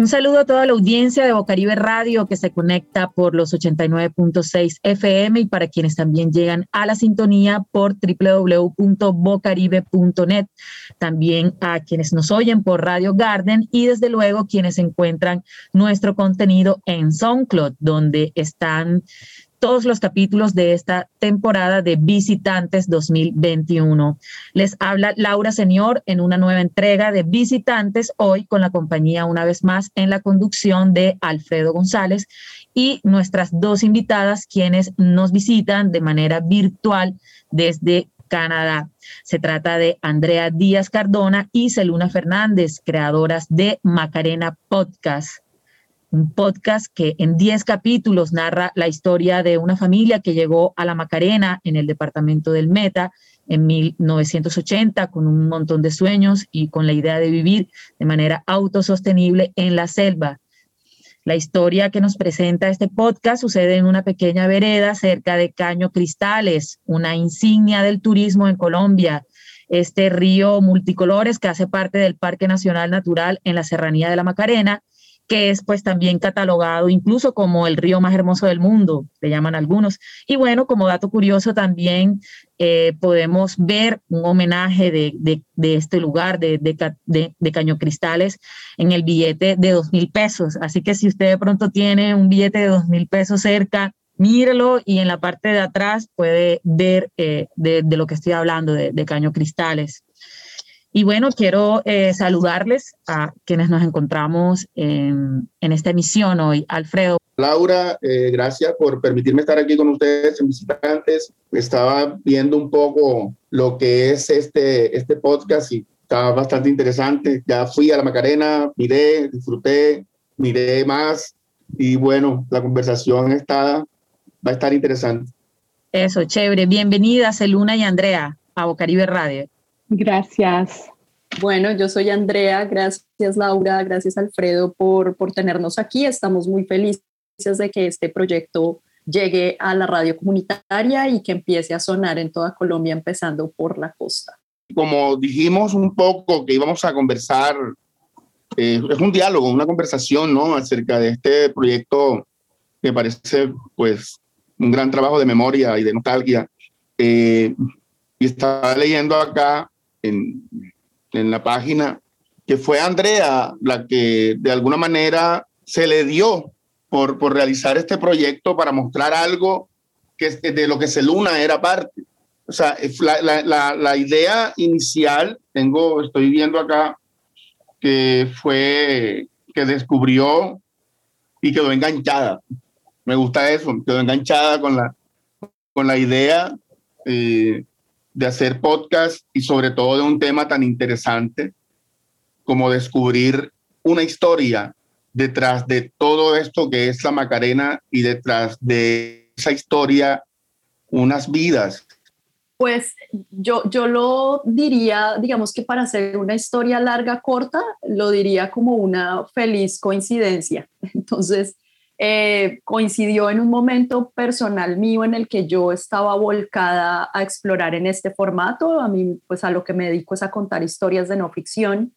Un saludo a toda la audiencia de Bocaribe Radio que se conecta por los 89.6 FM y para quienes también llegan a la sintonía por www.bocaribe.net. También a quienes nos oyen por Radio Garden y desde luego quienes encuentran nuestro contenido en SoundCloud, donde están todos los capítulos de esta temporada de Visitantes 2021. Les habla Laura Señor en una nueva entrega de Visitantes, hoy con la compañía una vez más en la conducción de Alfredo González y nuestras dos invitadas quienes nos visitan de manera virtual desde Canadá. Se trata de Andrea Díaz Cardona y Celuna Fernández, creadoras de Macarena Podcast un podcast que en 10 capítulos narra la historia de una familia que llegó a la Macarena en el departamento del Meta en 1980 con un montón de sueños y con la idea de vivir de manera autosostenible en la selva. La historia que nos presenta este podcast sucede en una pequeña vereda cerca de Caño Cristales, una insignia del turismo en Colombia, este río multicolores que hace parte del Parque Nacional Natural en la Serranía de la Macarena que es pues también catalogado incluso como el río más hermoso del mundo, le llaman algunos. Y bueno, como dato curioso también eh, podemos ver un homenaje de, de, este lugar, de, de, Caño Cristales, en el billete de dos mil pesos. Así que si usted de pronto tiene un billete de dos mil pesos cerca, mírelo y en la parte de atrás puede ver eh, de, lo que estoy hablando, de, Caño Cristales. Y bueno, quiero eh, saludarles a quienes nos encontramos en, esta emisión hoy. Alfredo. Laura, eh, gracias por permitirme estar aquí con ustedes en Visitantes. Estaba viendo un poco lo que es este, este podcast y estaba bastante interesante. Ya fui a la Macarena, miré, disfruté, miré más y bueno, la conversación está, va a estar interesante. Eso, chévere. Bienvenidas, Eluna y Andrea, a Bocaribe Radio. Gracias. Bueno, yo soy Andrea, gracias Laura, gracias Alfredo por, por tenernos aquí. Estamos muy felices de que este proyecto llegue a la radio comunitaria y que empiece a sonar en toda Colombia, empezando por la costa. Como dijimos un poco que íbamos a conversar, eh, es un diálogo, una conversación, ¿no? Acerca de este proyecto que parece, pues, un gran trabajo de memoria y de nostalgia. Eh, y estaba leyendo acá en, en la página, que fue Andrea la que de alguna manera se le dio por, por realizar este proyecto para mostrar algo que de lo que Celuna era parte. O sea, la, la, la, idea inicial, tengo, estoy viendo acá, que fue que descubrió y quedó enganchada. Me gusta eso, quedó enganchada con la, con la idea eh, de hacer podcast y sobre todo de un tema tan interesante como descubrir una historia detrás de todo esto que es la Macarena y detrás de esa historia unas vidas. Pues yo, yo lo diría, digamos que para hacer una historia larga, corta, lo diría como una feliz coincidencia. Entonces, eh, coincidió en un momento personal mío en el que yo estaba volcada a explorar en este formato. A mí, pues a lo que me dedico es a contar historias de no ficción,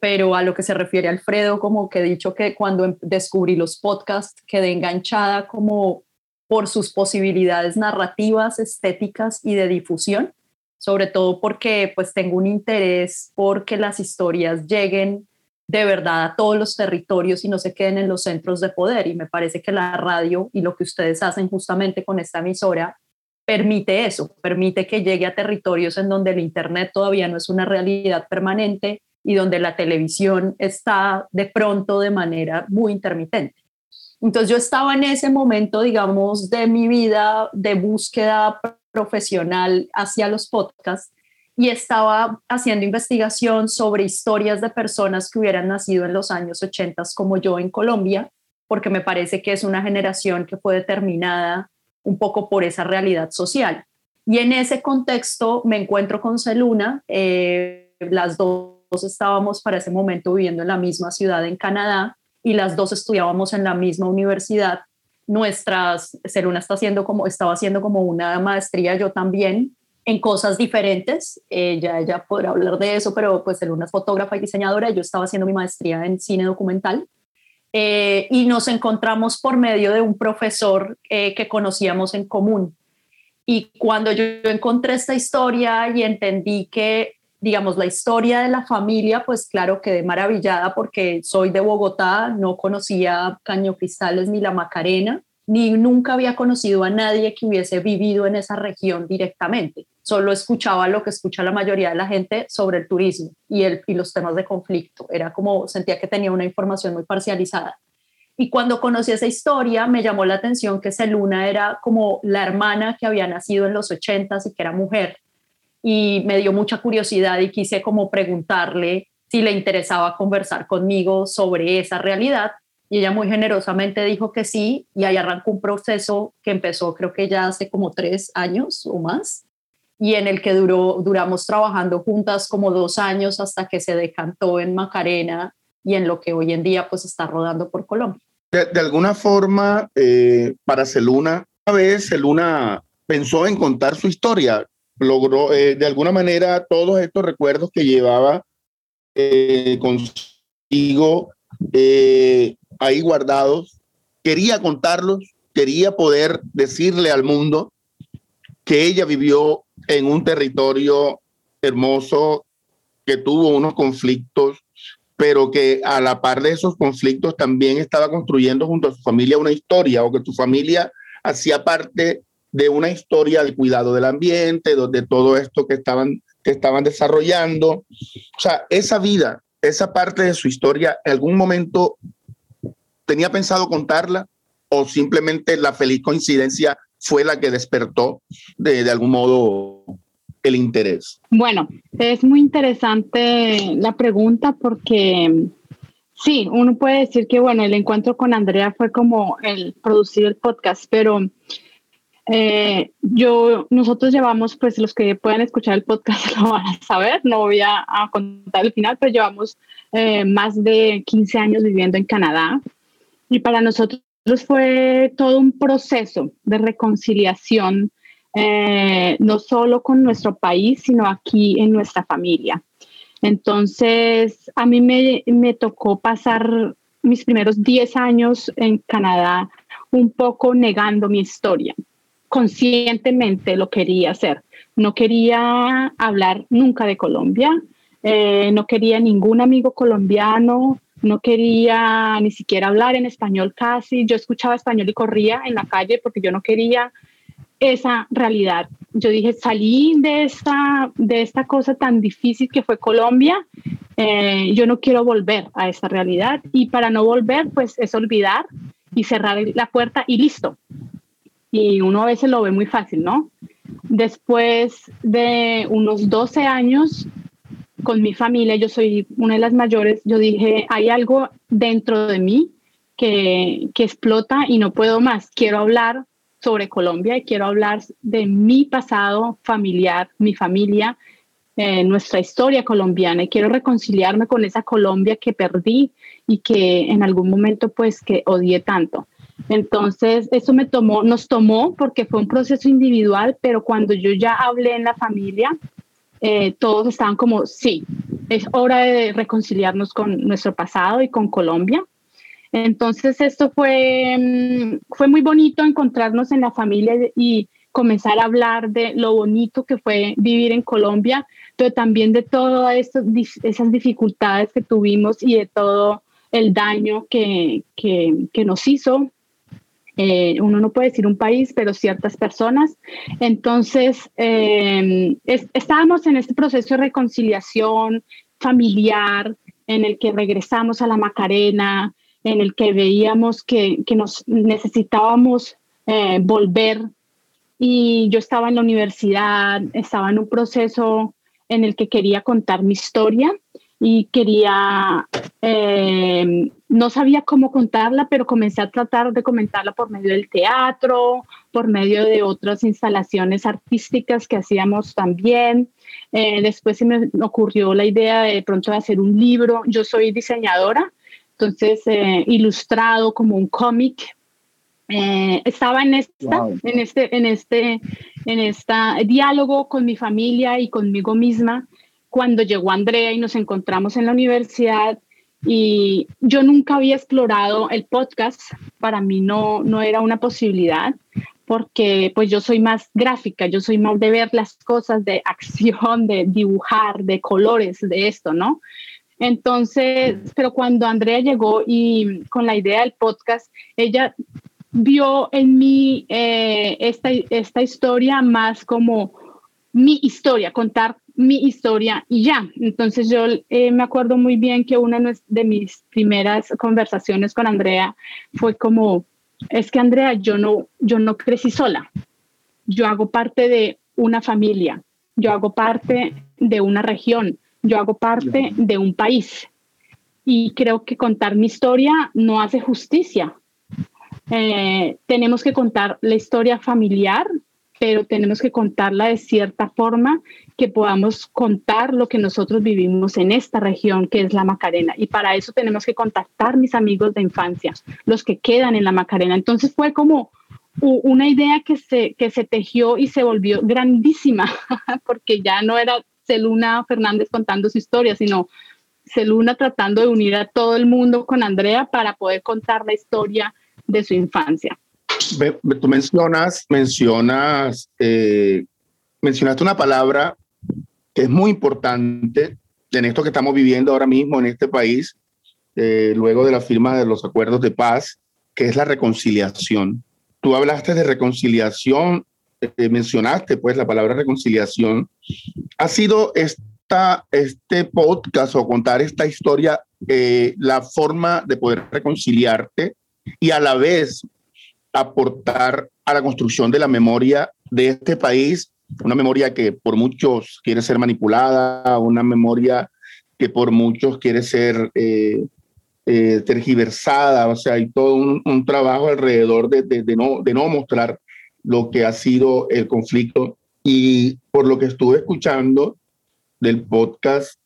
pero a lo que se refiere Alfredo, como que he dicho que cuando em, descubrí los podcasts quedé enganchada como por sus posibilidades narrativas, estéticas y de difusión, sobre todo porque pues tengo un interés porque las historias lleguen de verdad a todos los territorios y no se queden en los centros de poder. Y me parece que la radio y lo que ustedes hacen justamente con esta emisora permite eso, permite que llegue a territorios en donde el Internet todavía no es una realidad permanente y donde la televisión está de pronto de manera muy intermitente. Entonces yo estaba en ese momento, digamos, de mi vida de búsqueda profesional hacia los podcasts y estaba haciendo investigación sobre historias de personas que hubieran nacido en los años 80 como yo en Colombia, porque me parece que es una generación que fue determinada un poco por esa realidad social. Y en ese contexto me encuentro con Celuna, eh, las dos estábamos para ese momento viviendo en la misma ciudad en Canadá y las dos estudiábamos en la misma universidad. Nuestras, Celuna está haciendo como, estaba haciendo como una maestría, yo también, en cosas diferentes. Ella, ella podrá hablar de eso, pero pues él una fotógrafa y diseñadora. Yo estaba haciendo mi maestría en cine documental. eh, y nos encontramos por medio de un profesor eh, que conocíamos en común. Y cuando yo encontré esta historia y entendí que, digamos, la historia de la familia, pues claro, quedé maravillada porque soy de Bogotá, no conocía Caño Cristales ni la Macarena, ni nunca había conocido a nadie que hubiese vivido en esa región directamente. Solo escuchaba lo que escucha la mayoría de la gente sobre el turismo y, el, y los temas de conflicto. Era como, sentía que tenía una información muy parcializada. Y cuando conocí esa historia, me llamó la atención que Seluna era como la hermana que había nacido en los ochentas y que era mujer. Y me dio mucha curiosidad y quise como preguntarle si le interesaba conversar conmigo sobre esa realidad. Y ella muy generosamente dijo que sí, y ahí arrancó un proceso que empezó creo que ya hace como tres años o más, y en el que duró, duramos trabajando juntas como dos años hasta que se decantó en Macarena y en lo que hoy en día pues está rodando por Colombia. De, alguna forma, eh, para Celuna, una vez Celuna pensó en contar su historia, logró eh, de alguna manera todos estos recuerdos que llevaba eh, consigo ahí guardados, quería contarlos, quería poder decirle al mundo que ella vivió en un territorio hermoso, que tuvo unos conflictos pero que a la par de esos conflictos también estaba construyendo junto a su familia una historia o que su familia hacía parte de una historia de cuidado del ambiente, de, todo esto que estaban, que estaban desarrollando. O sea, esa vida, esa parte de su historia, en algún momento tenía pensado contarla o simplemente la feliz coincidencia fue la que despertó de, algún modo el interés? Bueno, es muy interesante la pregunta porque sí, uno puede decir que bueno, el encuentro con Andrea fue como el producir el podcast, pero eh, yo, nosotros llevamos, pues los que puedan escuchar el podcast lo van a saber, no voy a, contar el final, pero llevamos eh, más de 15 años viviendo en Canadá y para nosotros fue todo un proceso de reconciliación eh, no solo con nuestro país, sino aquí en nuestra familia. Entonces, a mí me, me tocó pasar mis primeros 10 años en Canadá un poco negando mi historia. Conscientemente lo quería hacer. No quería hablar nunca de Colombia, eh, no quería ningún amigo colombiano, no quería ni siquiera hablar en español casi. Yo escuchaba español y corría en la calle porque yo no quería esa realidad. Yo dije, salí de esta, de esta cosa tan difícil que fue Colombia, eh, yo no quiero volver a esta realidad y para no volver, pues es olvidar y cerrar la puerta y listo. Y uno a veces lo ve muy fácil, ¿no? Después de unos 12 años con mi familia, yo soy una de las mayores, yo dije, hay algo dentro de mí que, que explota y no puedo más, quiero hablar sobre Colombia y quiero hablar de mi pasado familiar, mi familia, eh, nuestra historia colombiana y quiero reconciliarme con esa Colombia que perdí y que en algún momento pues que odié tanto. Entonces, eso me tomó, nos tomó porque fue un proceso individual, pero cuando yo ya hablé en la familia, eh, todos estaban como, sí, es hora de reconciliarnos con nuestro pasado y con Colombia. Entonces esto fue, mm, fue muy bonito encontrarnos en la familia y comenzar a hablar de lo bonito que fue vivir en Colombia, pero también de todas esas dificultades que tuvimos y de todo el daño que, que, nos hizo. Eh, uno no puede decir un país, pero ciertas personas. Entonces, em, estábamos en este proceso de reconciliación familiar en el que regresamos a la Macarena, en el que veíamos que, nos necesitábamos eh, volver y yo estaba en la universidad, estaba en un proceso en el que quería contar mi historia y quería, eh, no sabía cómo contarla, pero comencé a tratar de comentarla por medio del teatro, por medio de otras instalaciones artísticas que hacíamos también. Eh, después se me ocurrió la idea de, pronto de hacer un libro. Yo soy diseñadora, entonces eh, ilustrado como un cómic. Eh, estaba en, esta, en este, en este, en esta diálogo con mi familia y conmigo misma cuando llegó Andrea y nos encontramos en la universidad y yo nunca había explorado el podcast, para mí no, no era una posibilidad porque pues yo soy más gráfica, yo soy más de ver las cosas, de acción, de dibujar, de colores, de esto, ¿no? Entonces, pero cuando Andrea llegó y con la idea del podcast, ella vio en mí eh, esta, esta historia más como mi historia, contar mi historia y ya. Entonces yo eh, me acuerdo muy bien que una de mis primeras conversaciones con Andrea fue como, es que Andrea, yo no, yo no crecí sola, yo hago parte de una familia, yo hago parte de una región, yo hago parte de un país. Y creo que contar mi historia no hace justicia. Eh, tenemos que contar la historia familiar, pero tenemos que contarla de cierta forma que podamos contar lo que nosotros vivimos en esta región que es la Macarena. Y para eso tenemos que contactar mis amigos de infancia, los que quedan en la Macarena. Entonces fue como una idea que se, que se tejió y se volvió grandísima, porque ya no era Celuna Fernández contando su historia, sino Celuna tratando de unir a todo el mundo con Andrea para poder contar la historia de su infancia. Tú mencionas, mencionas, eh, mencionaste una palabra que es muy importante en esto que estamos viviendo ahora mismo en este país, eh, luego de la firma de los acuerdos de paz, que es la reconciliación. Tú hablaste de reconciliación, eh, mencionaste pues la palabra reconciliación. Ha sido esta, este podcast o contar esta historia eh, la forma de poder reconciliarte y a la vez aportar a la construcción de la memoria de este país una memoria que por muchos quiere ser manipulada, una memoria que por muchos quiere ser eh, eh, tergiversada, o sea, hay todo un, trabajo alrededor de, de, no, de no mostrar lo que ha sido el conflicto. Y por lo que estuve escuchando del podcast,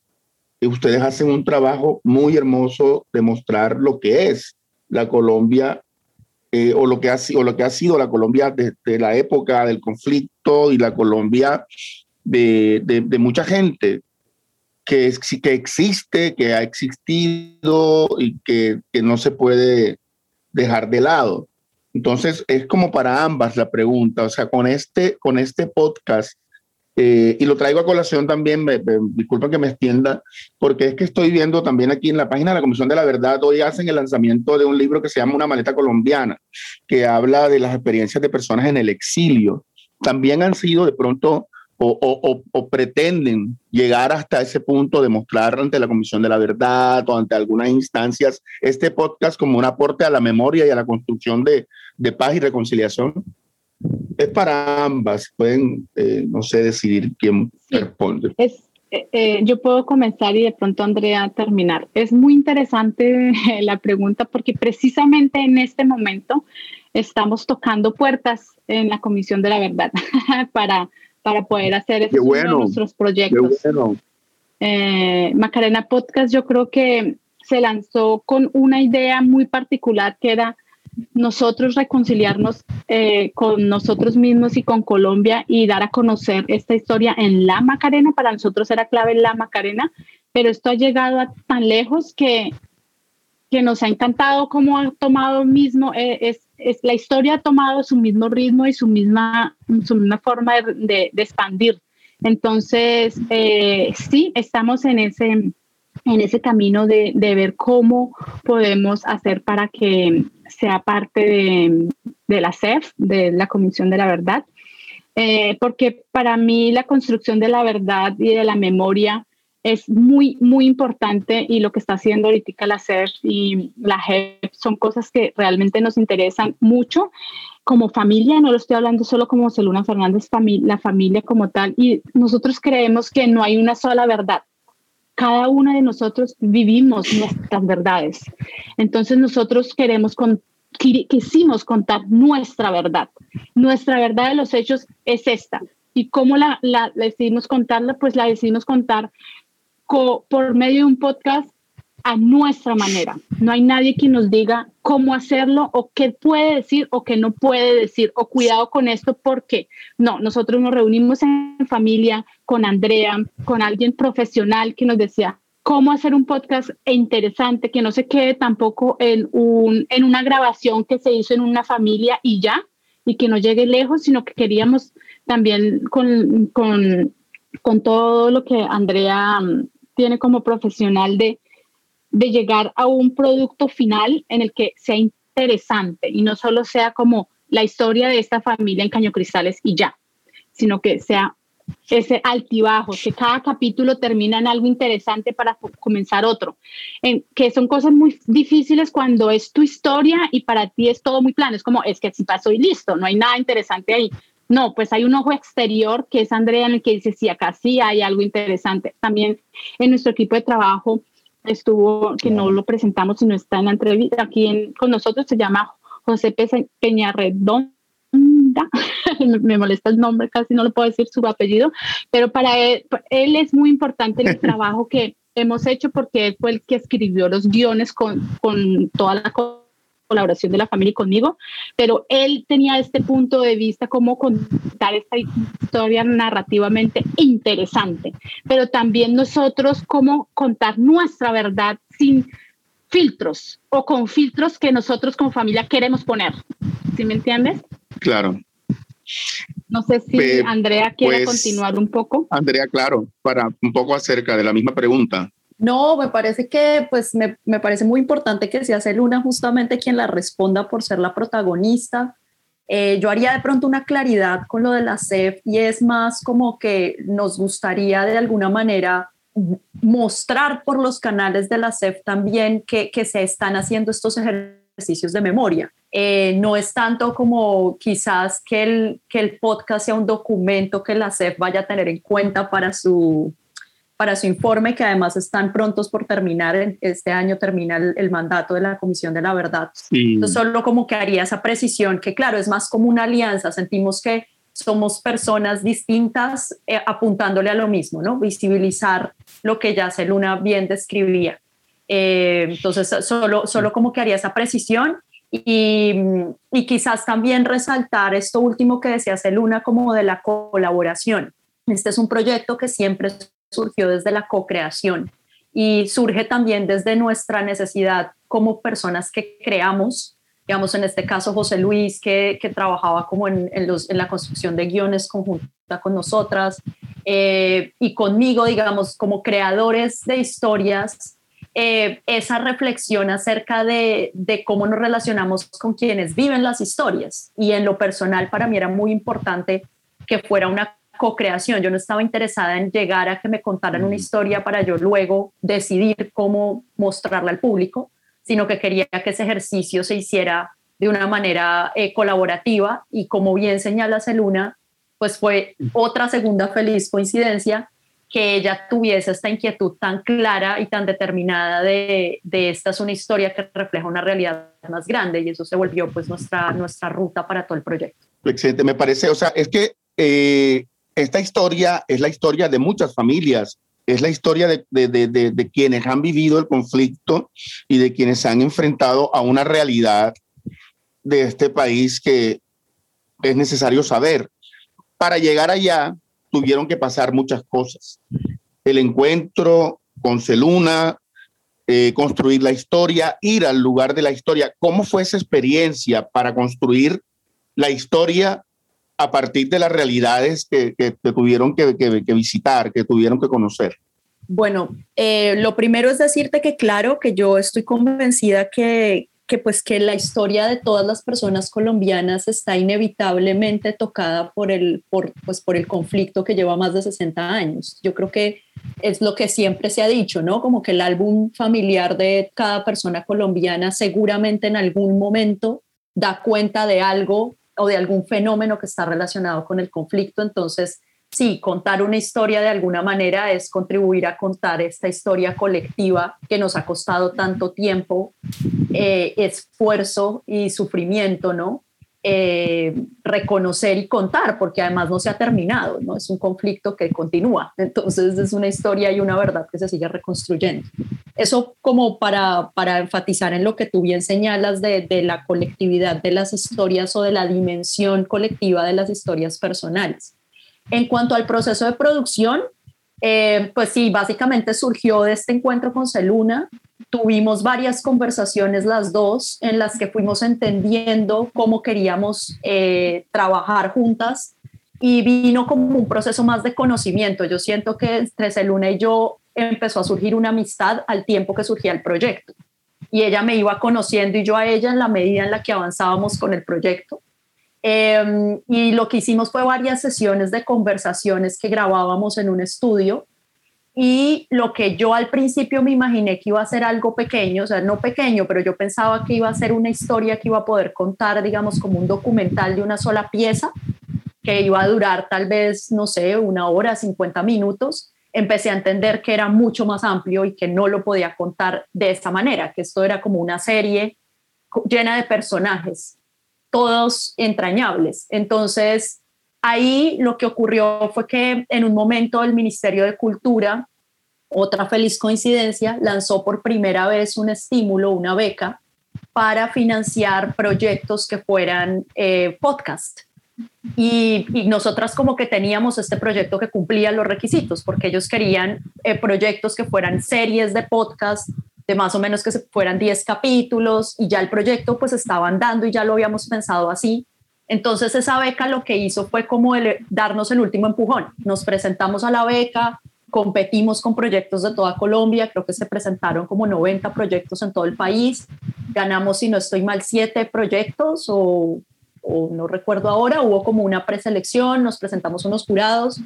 ustedes hacen un trabajo muy hermoso de mostrar lo que es la Colombia eh, o, lo que ha, o lo que ha sido la Colombia desde la época del conflicto y la Colombia de, de, mucha gente que, que existe, que ha existido y que, que no se puede dejar de lado. Entonces, es como para ambas la pregunta. O sea, con este, con este podcast eh, y lo traigo a colación también, me, disculpa que me extienda, porque es que estoy viendo también aquí en la página de la Comisión de la Verdad, hoy hacen el lanzamiento de un libro que se llama Una maleta colombiana, que habla de las experiencias de personas en el exilio. También han sido de pronto o, pretenden llegar hasta ese punto de mostrar ante la Comisión de la Verdad o ante algunas instancias este podcast como un aporte a la memoria y a la construcción de paz y reconciliación es para ambas, pueden, eh, no sé, decidir quién responde. Es, eh, eh, yo puedo comenzar y de pronto Andrea terminar. Es muy interesante la pregunta porque precisamente en este momento estamos tocando puertas en la Comisión de la Verdad para, para poder hacer esos nuestros proyectos. Macarena Podcast yo creo que se lanzó con una idea muy particular que era nosotros reconciliarnos eh, con nosotros mismos y con Colombia y dar a conocer esta historia en la Macarena. Para nosotros era clave la Macarena, pero esto ha llegado a tan lejos que, que nos ha encantado cómo ha tomado mismo, eh, es, es, la historia ha tomado su mismo ritmo y su misma, su misma forma de, expandir. Entonces, eh, sí, estamos en ese, en ese camino de, de, ver cómo podemos hacer para que sea parte de, la CEF, de la Comisión de la Verdad, eh, porque para mí la construcción de la verdad y de la memoria es muy, muy importante y lo que está haciendo ahorita la CEF y la JEP son cosas que realmente nos interesan mucho. Como familia, no lo estoy hablando solo como Celuna Fernández, la familia como tal, y nosotros creemos que no hay una sola verdad, cada uno de nosotros vivimos nuestras verdades. Entonces nosotros queremos con, quisimos contar nuestra verdad. Nuestra verdad de los hechos es esta. ¿Y cómo la, la, decidimos contarla? Pues la decidimos contar por medio de un podcast a nuestra manera. No hay nadie que nos diga cómo hacerlo o qué puede decir o qué no puede decir o cuidado con esto porque no, nosotros nos reunimos en familia con Andrea, con alguien profesional que nos decía, cómo hacer un podcast interesante, que no se quede tampoco en, un, en una grabación que se hizo en una familia y ya, y que no llegue lejos, sino que queríamos también con, con, con todo lo que Andrea mm, tiene como profesional de, de llegar a un producto final en el que sea interesante y no solo sea como la historia de esta familia en Caño Cristales y ya, sino que sea ese altibajo, que cada capítulo termina en algo interesante para comenzar otro, en, que son cosas muy difíciles cuando es tu historia y para ti es todo muy plano, es como, es que si pasó y listo, no hay nada interesante ahí. No, pues hay un ojo exterior que es Andrea en el que dice, sí, acá sí hay algo interesante. También en nuestro equipo de trabajo estuvo, que no lo presentamos, sino está en la entrevista aquí con nosotros, se llama José Peñarredón me molesta el nombre, casi no lo puedo decir su apellido, pero para él, él es muy importante el trabajo que hemos hecho porque él fue el que escribió los guiones con, con toda la colaboración de la familia y conmigo, pero él tenía este punto de vista, cómo contar esta historia narrativamente interesante, pero también nosotros cómo contar nuestra verdad sin filtros o con filtros que nosotros como familia queremos poner. ¿Sí me entiendes? Claro. No sé si Andrea quiere pues, continuar un poco. Andrea, claro, para un poco acerca de la misma pregunta. No, me parece que pues me, me parece muy importante que sea Luna justamente quien la responda por ser la protagonista. Eh, yo haría de pronto una claridad con lo de la CEF y es más como que nos gustaría de alguna manera mostrar por los canales de la CEF también que, que se están haciendo estos ejercicios de memoria. Eh, no es tanto como quizás que el, que el podcast sea un documento que la CEF vaya a tener en cuenta para su, para su informe, que además están prontos por terminar. Este año termina el, mandato de la Comisión de la Verdad. Entonces, solo como que haría esa precisión, que claro, es más como una alianza. Sentimos que somos personas distintas eh, apuntándole a lo mismo, ¿no? Visibilizar lo que ya Celuna bien describía. Eh, entonces, solo, solo como que haría esa precisión y, y, quizás también resaltar esto último que decía Celuna como de la colaboración. Este es un proyecto que siempre surgió desde la co-creación y surge también desde nuestra necesidad como personas que creamos digamos, en este caso José Luis, que, que trabajaba como en, en, los, en, la construcción de guiones conjunta con nosotras, eh, y conmigo, digamos, como creadores de historias, eh, esa reflexión acerca de, de, cómo nos relacionamos con quienes viven las historias. Y en lo personal, para mí era muy importante que fuera una co-creación. Yo no estaba interesada en llegar a que me contaran una mm. historia para yo luego decidir cómo mostrarla al público, sino que quería que ese ejercicio se hiciera de una manera eh, colaborativa y como bien señala Celuna, pues fue otra segunda feliz coincidencia que ella tuviese esta inquietud tan clara y tan determinada de, de, esta es una historia que refleja una realidad más grande y eso se volvió pues nuestra, nuestra ruta para todo el proyecto. Excelente, me parece, o sea, es que eh, esta historia es la historia de muchas familias es la historia de, quienes han vivido el conflicto y de quienes se han enfrentado a una realidad de este país que es necesario saber. Para llegar allá tuvieron que pasar muchas cosas. El encuentro con Celuna, eh, construir la historia, ir al lugar de la historia. ¿Cómo fue esa experiencia para construir la historia a partir de las realidades que, que, tuvieron que, que, visitar, que tuvieron que conocer? Bueno, eh, lo primero es decirte que claro, que yo estoy convencida que, que pues que la historia de todas las personas colombianas está inevitablemente tocada por el, por, pues, por el conflicto que lleva más de 60 años. Yo creo que es lo que siempre se ha dicho, ¿no? Como que el álbum familiar de cada persona colombiana seguramente en algún momento da cuenta de algo o de algún fenómeno que está relacionado con el conflicto. Entonces, sí, contar una historia de alguna manera es contribuir a contar esta historia colectiva que nos ha costado tanto tiempo, eh, esfuerzo y sufrimiento, ¿no? Eh, reconocer y contar, porque además no se ha terminado, ¿no? Es un conflicto que continúa. Entonces es una historia y una verdad que se sigue reconstruyendo. Eso como para, para enfatizar en lo que tú bien señalas de, de la colectividad de las historias o de la dimensión colectiva de las historias personales. En cuanto al proceso de producción, Eh, pues sí, básicamente surgió de este encuentro con Celuna. Tuvimos varias conversaciones las dos en las que fuimos entendiendo cómo queríamos eh, trabajar juntas y vino como un proceso más de conocimiento. Yo siento que entre Celuna y yo empezó a surgir una amistad al tiempo que surgía el proyecto. Y ella me iba conociendo y yo a ella en la medida en la que avanzábamos con el proyecto. Em, y lo que hicimos fue varias sesiones de conversaciones que grabábamos en un estudio. Y lo que yo al principio me imaginé que iba a ser algo pequeño, o sea, no pequeño, pero yo pensaba que iba a ser una historia que iba a poder contar, digamos, como un documental de una sola pieza, que iba a durar tal vez, no sé, una hora, 50 minutos empecé a entender que era mucho más amplio y que no lo podía contar de esa manera, que esto era como una serie llena de personajes, todos entrañables. Entonces, ahí lo que ocurrió fue que en un momento el Ministerio de Cultura, otra feliz coincidencia, lanzó por primera vez un estímulo, una beca, para financiar proyectos que fueran eh, podcast. Y, nosotras como que teníamos este proyecto que cumplía los requisitos, porque ellos querían eh, proyectos que fueran series de podcast, de más o menos que fueran 10 capítulos, y ya el proyecto pues estaba andando y ya lo habíamos pensado así. Entonces esa beca lo que hizo fue como darnos el último empujón. Nos presentamos a la beca, competimos con proyectos de toda Colombia, creo que se presentaron como 90 proyectos en todo el país, ganamos, si no estoy mal, siete proyectos o no recuerdo ahora, hubo como una preselección, nos presentamos unos jurados,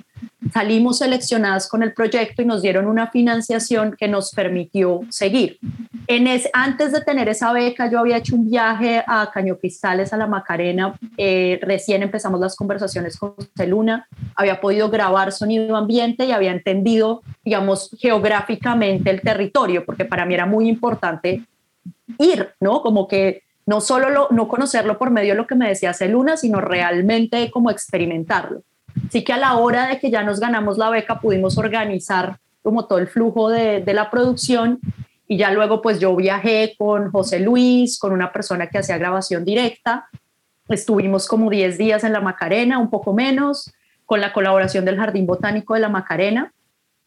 salimos seleccionadas con el proyecto y nos dieron una financiación que nos permitió seguir. En antes de tener esa beca, yo había hecho un viaje a Caño Cristales, a la Macarena, eh, recién empezamos las conversaciones con Celuna, había podido grabar sonido ambiente y había entendido, digamos, geográficamente el territorio, porque para mí era muy importante ir, ¿no? Como que no solo no conocerlo por medio de lo que me decía Celuna, sino realmente como experimentarlo. Así que a la hora de que ya nos ganamos la beca pudimos organizar como todo el flujo de, de la producción y ya luego pues yo viajé con José Luis, con una persona que hacía grabación directa, estuvimos como 10 días en la Macarena, un poco menos, con la colaboración del Jardín Botánico de la Macarena,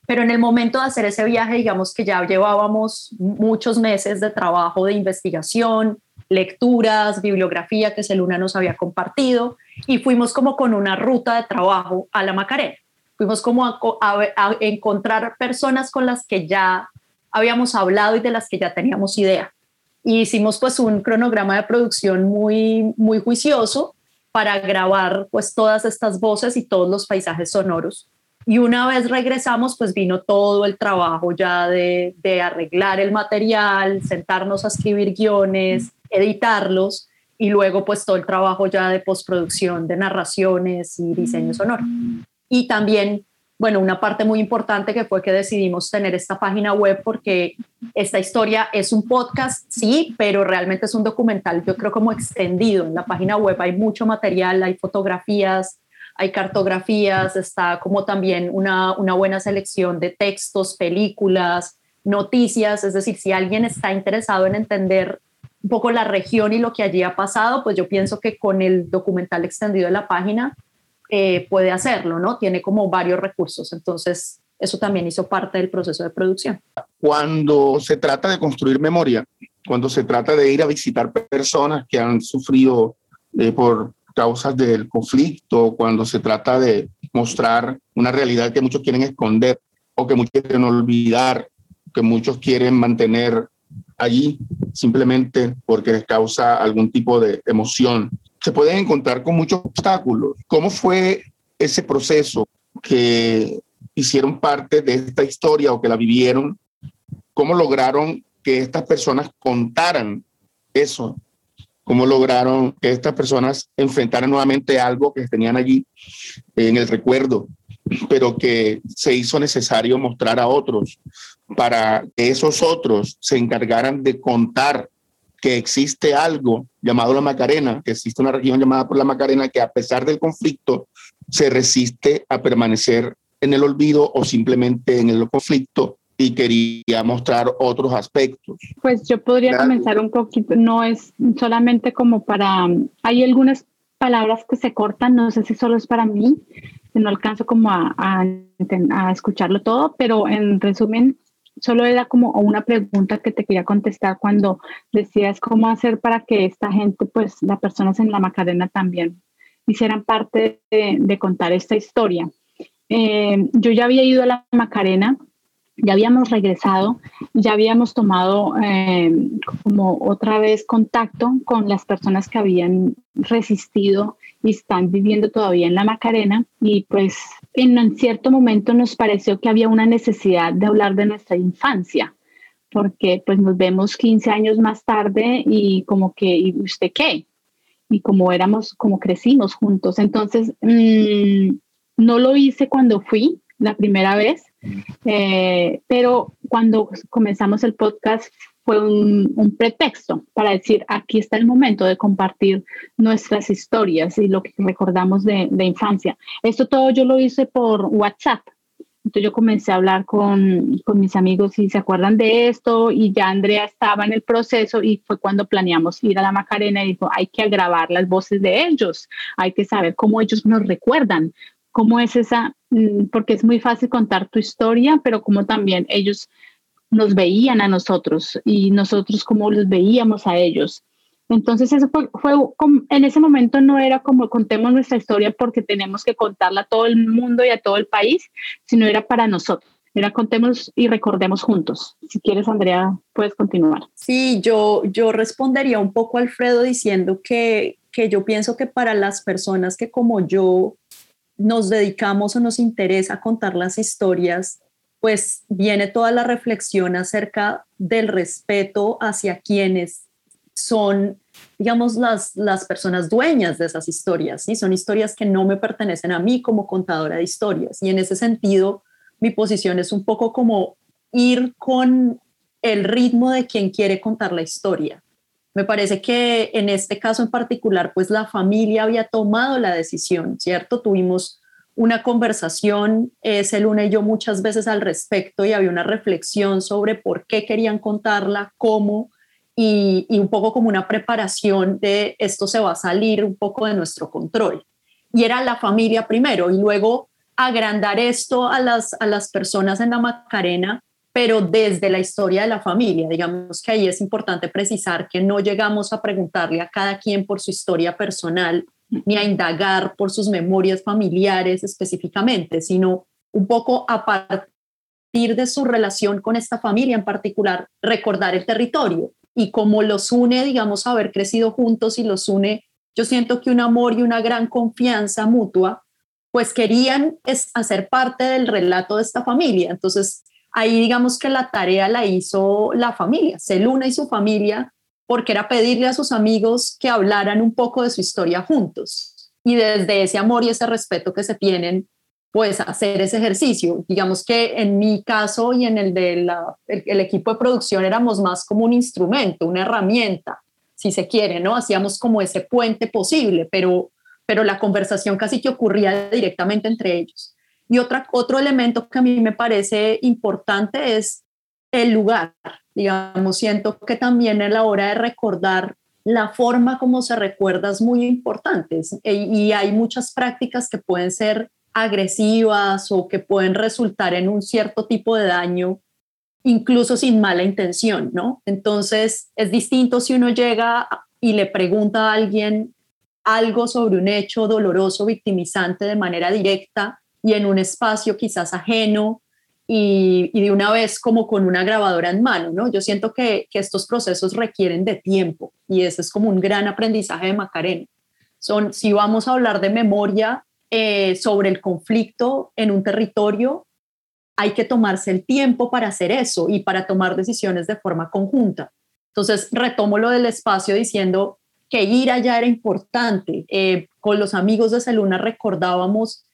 pero en el momento de hacer ese viaje, digamos que ya llevábamos muchos meses de trabajo de investigación, lecturas, bibliografía que Celuna nos había compartido y fuimos como con una ruta de trabajo a la Macarena. Fuimos como a, encontrar personas con las que ya habíamos hablado y de las que ya teníamos idea. Y hicimos pues un cronograma de producción muy, muy juicioso para grabar pues todas estas voces y todos los paisajes sonoros. Y una vez regresamos, pues vino todo el trabajo ya de, de arreglar el material, sentarnos a escribir guiones, editarlos y luego pues todo el trabajo ya de postproducción de narraciones y diseño sonoro. Y también, bueno, una parte muy importante que fue que decidimos tener esta página web porque esta historia es un podcast, sí, pero realmente es un documental, yo creo como extendido. En la página web hay mucho material, hay fotografías, hay cartografías, está como también una, una buena selección de textos, películas, noticias, es decir, si alguien está interesado en entender un poco la región y lo que allí ha pasado, pues yo pienso que con el documental extendido de la página eh, puede hacerlo, ¿no? Tiene como varios recursos, entonces eso también hizo parte del proceso de producción. Cuando se trata de construir memoria, cuando se trata de ir a visitar personas que han sufrido eh, por causas del conflicto, cuando se trata de mostrar una realidad que muchos quieren esconder o que muchos quieren olvidar, que muchos quieren mantener allí simplemente porque les causa algún tipo de emoción. Se pueden encontrar con muchos obstáculos. ¿Cómo fue ese proceso que hicieron parte de esta historia o que la vivieron? ¿Cómo lograron que estas personas contaran eso? ¿Cómo lograron que estas personas enfrentaran nuevamente algo que tenían allí en el recuerdo, pero que se hizo necesario mostrar a otros? para que esos otros se encargaran de contar que existe algo llamado la Macarena, que existe una región llamada por la Macarena que a pesar del conflicto se resiste a permanecer en el olvido o simplemente en el conflicto y quería mostrar otros aspectos. Pues yo podría comenzar un poquito, no es solamente como para, hay algunas palabras que se cortan, no sé si solo es para mí, no alcanzo como a, a, escucharlo todo, pero en resumen, solo era como una pregunta que te quería contestar cuando decías cómo hacer para que esta gente, pues las personas en la Macarena también hicieran parte de, contar esta historia. Eh, yo ya había ido a la Macarena ya habíamos regresado, ya habíamos tomado eh, como otra vez contacto con las personas que habían resistido y están viviendo todavía en la Macarena y pues en cierto momento nos pareció que había una necesidad de hablar de nuestra infancia porque pues nos vemos 15 años más tarde y como que, ¿y usted qué? Y como éramos, como crecimos juntos. Entonces, mm, no lo hice cuando fui la primera vez, eh, pero cuando comenzamos el podcast fue un, pretexto para decir, aquí está el momento de compartir nuestras historias y lo que recordamos de, infancia. Esto todo yo lo hice por WhatsApp. Entonces yo comencé a hablar con, con, mis amigos si se acuerdan de esto y ya Andrea estaba en el proceso y fue cuando planeamos ir a la Macarena y dijo, hay que grabar las voces de ellos, hay que saber cómo ellos nos recuerdan, cómo es esa, mm, porque es muy fácil contar tu historia, pero como también ellos nos veían a nosotros y nosotros cómo los veíamos a ellos. Entonces eso fue, fue, en ese momento no era como contemos nuestra historia porque tenemos que contarla a todo el mundo y a todo el país, sino era para nosotros. Era contemos y recordemos juntos. Si quieres, Andrea, puedes continuar. Sí, yo, yo respondería un poco, Alfredo, diciendo que, que yo pienso que para las personas que como yo nos dedicamos o nos interesa contar las historias, pues viene toda la reflexión acerca del respeto hacia quienes son, digamos, las, las personas dueñas de esas historias, ¿sí? Son historias que no me pertenecen a mí como contadora de historias. Y en ese sentido, mi posición es un poco como ir con el ritmo de quien quiere contar la historia. Me parece que en este caso en particular, pues la familia había tomado la decisión, ¿cierto? Tuvimos una conversación, eh, Celuna y yo muchas veces al respecto y había una reflexión sobre por qué querían contarla, cómo y, y, un poco como una preparación de esto se va a salir un poco de nuestro control. Y era la familia primero y luego agrandar esto a las, a las personas en la Macarena pero desde la historia de la familia. Digamos que ahí es importante precisar que no llegamos a preguntarle a cada quien por su historia personal ni a indagar por sus memorias familiares específicamente, sino un poco a partir de su relación con esta familia en particular, recordar el territorio y cómo los une, digamos, haber crecido juntos y los une, yo siento que un amor y una gran confianza mutua, pues querían es hacer parte del relato de esta familia. Entonces, ahí digamos que la tarea la hizo la familia, Celuna y su familia, porque era pedirle a sus amigos que hablaran un poco de su historia juntos. Y desde ese amor y ese respeto que se tienen, pues hacer ese ejercicio. Digamos que en mi caso y en el del el equipo de producción éramos más como un instrumento, una herramienta, si se quiere, ¿no? Hacíamos como ese puente posible, pero, pero la conversación casi que ocurría directamente entre ellos. Y otra, otro elemento que a mí me parece importante es el lugar. Digamos, siento que también a la hora de recordar la forma como se recuerda es muy importante e, y hay muchas prácticas que pueden ser agresivas o que pueden resultar en un cierto tipo de daño, incluso sin mala intención, ¿no? Entonces es distinto si uno llega y le pregunta a alguien algo sobre un hecho doloroso, victimizante de manera directa, y en un espacio quizás ajeno y, de una vez como con una grabadora en mano, ¿no? Yo siento que, estos procesos requieren de tiempo y ese es como un gran aprendizaje de Macarena. Son, si vamos a hablar de memoria eh, sobre el conflicto en un territorio, hay que tomarse el tiempo para hacer eso y para tomar decisiones de forma conjunta. Entonces, retomo lo del espacio diciendo que ir allá era importante. Eh, con los amigos de Celuna recordábamos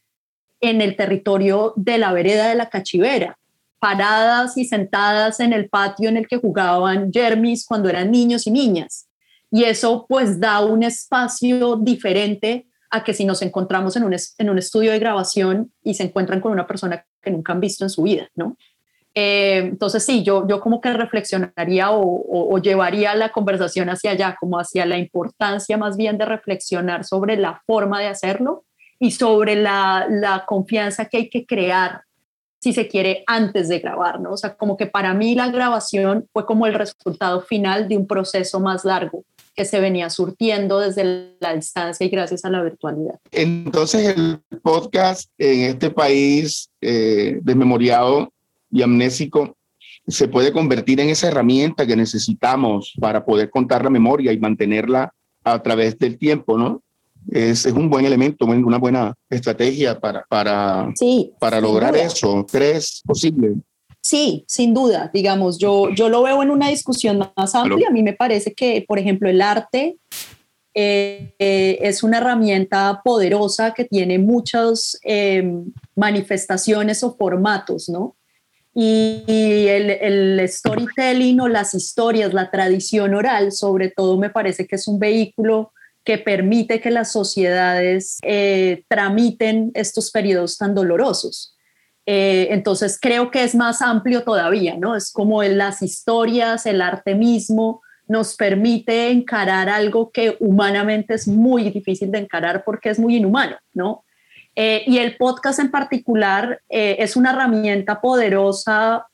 en el territorio de la vereda de la Cachivera, paradas y sentadas en el patio en el que jugaban Jermis cuando eran niños y niñas. Y eso pues da un espacio diferente a que si nos encontramos en un, en un estudio de grabación y se encuentran con una persona que nunca han visto en su vida, ¿no? Eh, entonces sí, yo, yo como que reflexionaría o, o, llevaría la conversación hacia allá, como hacia la importancia más bien de reflexionar sobre la forma de hacerlo y sobre la, la confianza que hay que crear si se quiere, antes de grabar, ¿no? O sea, como que para mí la grabación fue como el resultado final de un proceso más largo que se venía surtiendo desde la distancia y gracias a la virtualidad. Entonces, el podcast en este país eh, desmemoriado y amnésico se puede convertir en esa herramienta que necesitamos para poder contar la memoria y mantenerla a través del tiempo, ¿no? Es, es un buen elemento, una buena estrategia para, para, sí, para lograr eso. ¿Crees posible? Sí, sin duda, digamos, yo, yo lo veo en una discusión más amplia. A mí me parece que, por ejemplo, el arte eh, eh, es una herramienta poderosa que tiene muchas em, manifestaciones o formatos, ¿no? Y, y el, el, storytelling o las historias, la tradición oral, sobre todo, me parece que es un vehículo que permite que las sociedades eh, tramiten estos periodos tan dolorosos. Eh, entonces creo que es más amplio todavía, ¿no? Es como en las historias, el arte mismo nos permite encarar algo que humanamente es muy difícil de encarar porque es muy inhumano, ¿no? Eh, y el podcast en particular es una herramienta poderosa,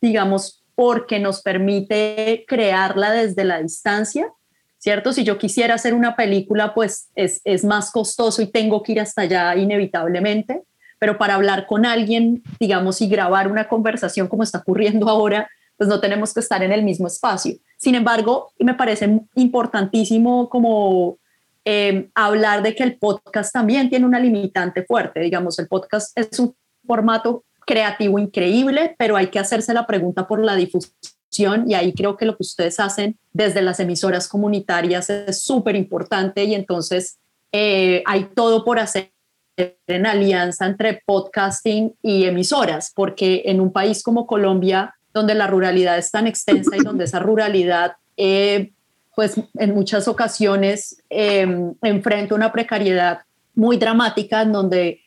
digamos, porque nos permite crearla desde la distancia ¿cierto? Si yo quisiera hacer una película, pues es, es, más costoso y tengo que ir hasta allá inevitablemente, pero para hablar con alguien, digamos, y grabar una conversación como está ocurriendo ahora, pues no tenemos que estar en el mismo espacio. Sin embargo, me parece importantísimo como eh, hablar de que el podcast también tiene una limitante fuerte, digamos, el podcast es un formato creativo increíble, pero hay que hacerse la pregunta por la difusión y ahí creo que lo que ustedes hacen desde las emisoras comunitarias es súper importante y entonces eh, hay todo por hacer en alianza entre podcasting y emisoras, porque en un país como Colombia, donde la ruralidad es tan extensa y donde esa ruralidad, eh, pues en muchas ocasiones eh, enfrenta una precariedad muy dramática, en donde,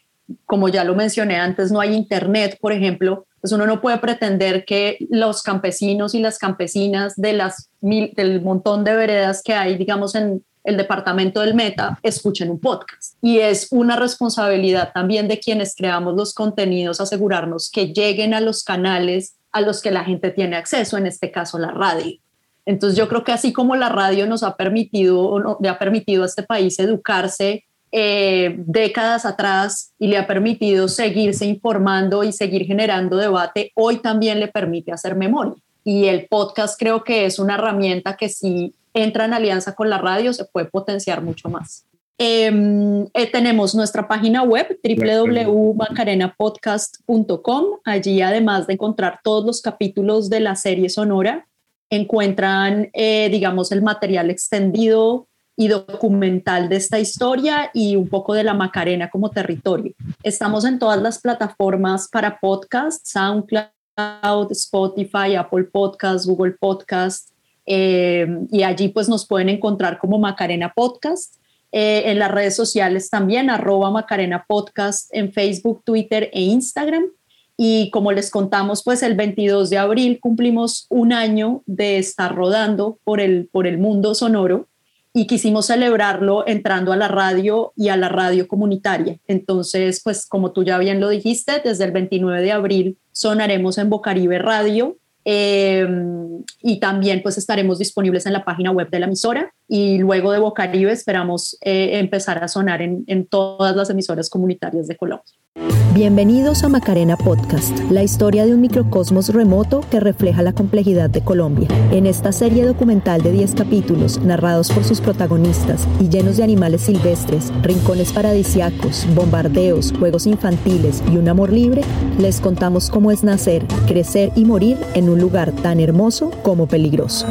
como ya lo mencioné antes, no hay internet, por ejemplo, pues uno no puede pretender que los campesinos y las campesinas de las mil, del montón de veredas que hay, digamos, en el departamento del Meta, escuchen un podcast. Y es una responsabilidad también de quienes creamos los contenidos asegurarnos que lleguen a los canales a los que la gente tiene acceso, en este caso la radio. Entonces yo creo que así como la radio nos ha permitido, no, le ha permitido a este país educarse eh, décadas atrás y le ha permitido seguirse informando y seguir generando debate, hoy también le permite hacer memoria. Y el podcast creo que es una herramienta que si entra en alianza con la radio se puede potenciar mucho más. Em, eh, tenemos nuestra página web www.macarenapodcast.com. Allí, además de encontrar todos los capítulos de la serie sonora, encuentran, eh, digamos, el material extendido y documental de esta historia y un poco de la Macarena como territorio. Estamos en todas las plataformas para podcast, SoundCloud, Spotify, Apple Podcast, Google Podcast, eh, y allí pues nos pueden encontrar como Macarena Podcast. Eh, en las redes sociales también, arroba Macarena Podcast en Facebook, Twitter e Instagram. Y como les contamos, pues el 22 de abril cumplimos un año de estar rodando por el, por el mundo sonoro y quisimos celebrarlo entrando a la radio y a la radio comunitaria. Entonces, pues como tú ya bien lo dijiste, desde el 29 de abril sonaremos en Bocaribe Radio eh, y también pues estaremos disponibles en la página web de la emisora y luego de Bocaribe esperamos eh, empezar a sonar en, en todas las emisoras comunitarias de Colombia. Bienvenidos a Macarena Podcast, la historia de un microcosmos remoto que refleja la complejidad de Colombia. En esta serie documental de 10 capítulos, narrados por sus protagonistas y llenos de animales silvestres, rincones paradisiacos, bombardeos, juegos infantiles y un amor libre, les contamos cómo es nacer, crecer y morir en un lugar tan hermoso como peligroso.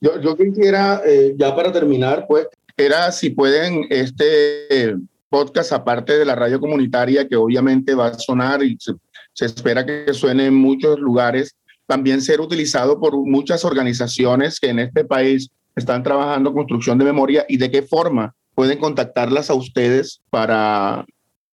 Yo, yo quisiera, eh, ya para terminar, pues, era si pueden este podcast, aparte de la radio comunitaria, que obviamente va a sonar y se, se espera que suene en muchos lugares, también ser utilizado por muchas organizaciones que en este país están trabajando construcción de memoria y de qué forma pueden contactarlas a ustedes para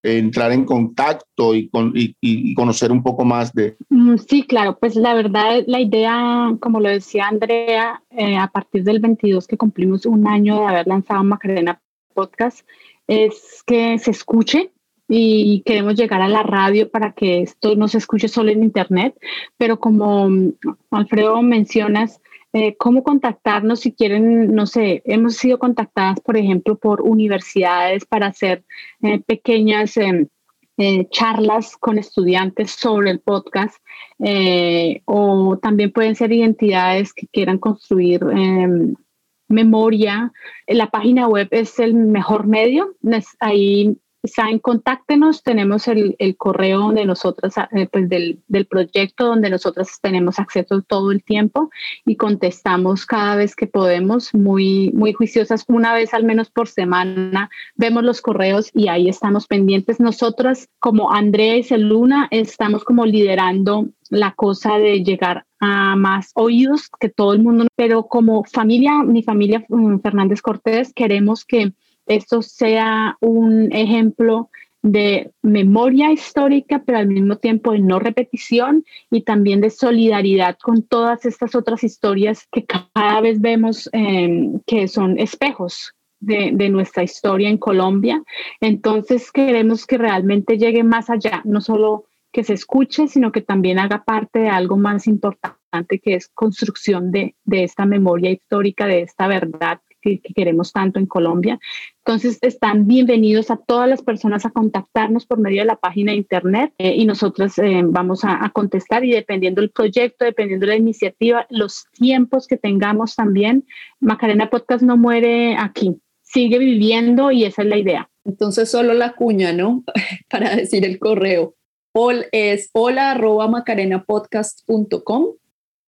entrar en contacto y, con, y, y, conocer un poco más de... Mm, sí, claro, pues la verdad, la idea, como lo decía Andrea, eh, a partir del 22 que cumplimos un año de haber lanzado Macarena Podcast, es que se escuche y queremos llegar a la radio para que esto no se escuche solo en Internet, pero como mm, Alfredo mencionas, eh, cómo contactarnos si quieren, no sé, hemos sido contactadas, por ejemplo, por universidades para hacer eh, pequeñas em, eh, charlas con estudiantes sobre el podcast o también pueden ser identidades que quieran construir em, memoria. La página web es el mejor medio. Ahí saben, contáctenos, tenemos el, el correo de nosotras, eh, pues del, del, proyecto donde nosotras tenemos acceso todo el tiempo y contestamos cada vez que podemos, muy, muy juiciosas, una vez al menos por semana, vemos los correos y ahí estamos pendientes. Nosotras, como Andrea y Celuna, estamos como liderando la cosa de llegar a más oídos que todo el mundo, pero como familia, mi familia mm, Fernández Cortés, queremos que esto sea un ejemplo de memoria histórica, pero al mismo tiempo de no repetición y también de solidaridad con todas estas otras historias que cada vez vemos em, que son espejos de, de, nuestra historia en Colombia. Entonces queremos que realmente llegue más allá, no solo que se escuche, sino que también haga parte de algo más importante que es construcción de, de esta memoria histórica, de esta verdad que, queremos tanto en Colombia. Entonces, están bienvenidos a todas las personas a contactarnos por medio de la página de internet eh, y nosotros eh, vamos a, contestar y dependiendo del proyecto, dependiendo de la iniciativa, los tiempos que tengamos también, Macarena Podcast no muere aquí, sigue viviendo y esa es la idea. Entonces, solo la cuña, ¿no? Para decir el correo. es hola arroba macarenapodcast.com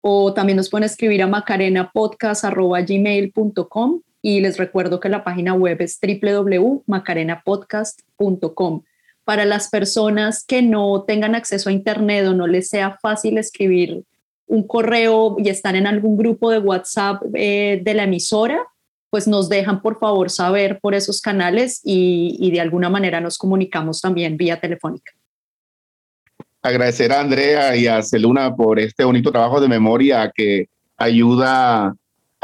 o también nos pueden escribir a macarenapodcast.gmail.com y les recuerdo que la página web es www.macarenapodcast.com. Para las personas que no tengan acceso a Internet o no les sea fácil escribir un correo y están en algún grupo de WhatsApp eh, de la emisora, pues nos dejan por favor saber por esos canales y, y de alguna manera nos comunicamos también vía telefónica agradecer a Andrea y a Celuna por este bonito trabajo de memoria que ayuda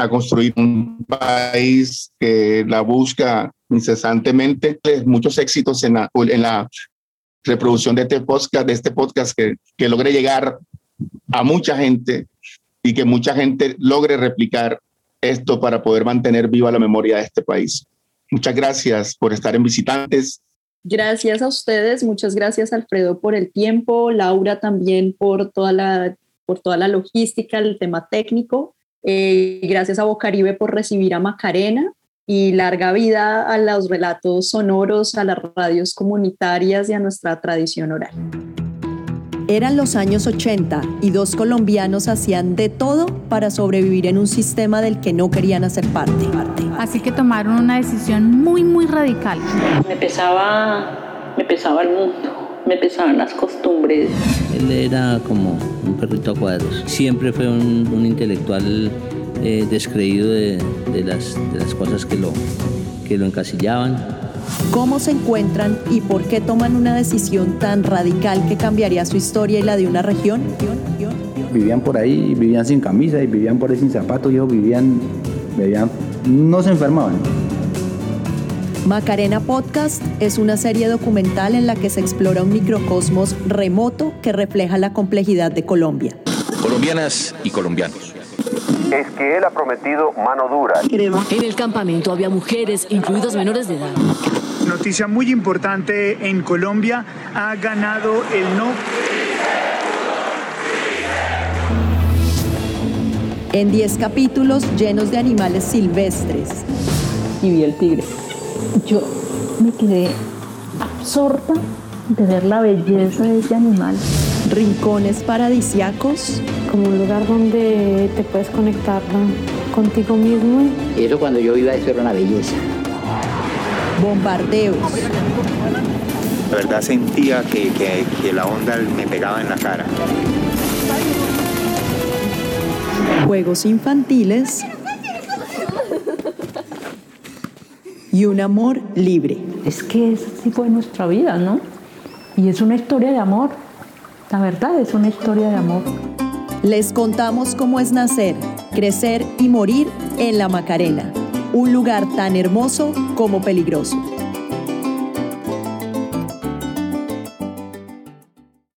a construir un país que la busca incesantemente. Muchos éxitos en la, en la reproducción de este podcast, de este podcast que, que logre llegar a mucha gente y que mucha gente logre replicar esto para poder mantener viva la memoria de este país. Muchas gracias por estar en Visitantes Gracias a ustedes, muchas gracias Alfredo por el tiempo, Laura también por toda la, por toda la logística, el tema técnico. Eh, gracias a Bocaribe por recibir a Macarena y larga vida a los relatos sonoros, a las radios comunitarias y a nuestra tradición oral. Eran los años 80 y dos colombianos hacían de todo para sobrevivir en un sistema del que no querían hacer parte. Así que tomaron una decisión muy, muy radical. Me pesaba, me pesaba el mundo, me pesaban las costumbres. Él era como un perrito a cuadros. Siempre fue un, intelectual eh, descreído de, las, de las cosas que lo, que lo encasillaban cómo se encuentran y por qué toman una decisión tan radical que cambiaría su historia y la de una región. Vivían por ahí, vivían sin camisa y vivían por ahí sin zapatos, ellos vivían, vivían, no se enfermaban. Macarena Podcast es una serie documental en la que se explora un microcosmos remoto que refleja la complejidad de Colombia. Colombianas y colombianos. Es que él ha prometido mano dura. En el campamento había mujeres, incluidos menores de edad. Noticia muy importante en Colombia, ha ganado el no. En 10 capítulos llenos de animales silvestres. Y vi el tigre. Yo me quedé absorta de ver la belleza de ese animal. Rincones paradisiacos. Como un lugar donde te puedes conectar contigo mismo. Y eso cuando yo iba, eso era una belleza bombardeos. La verdad sentía que, que, la onda me pegaba en la cara. Juegos infantiles y un amor libre. Es que ese tipo de nuestra vida, ¿no? Y es una historia de amor. La verdad es una historia de amor. Les contamos cómo es nacer, crecer y morir en la Macarena un lugar tan hermoso como peligroso.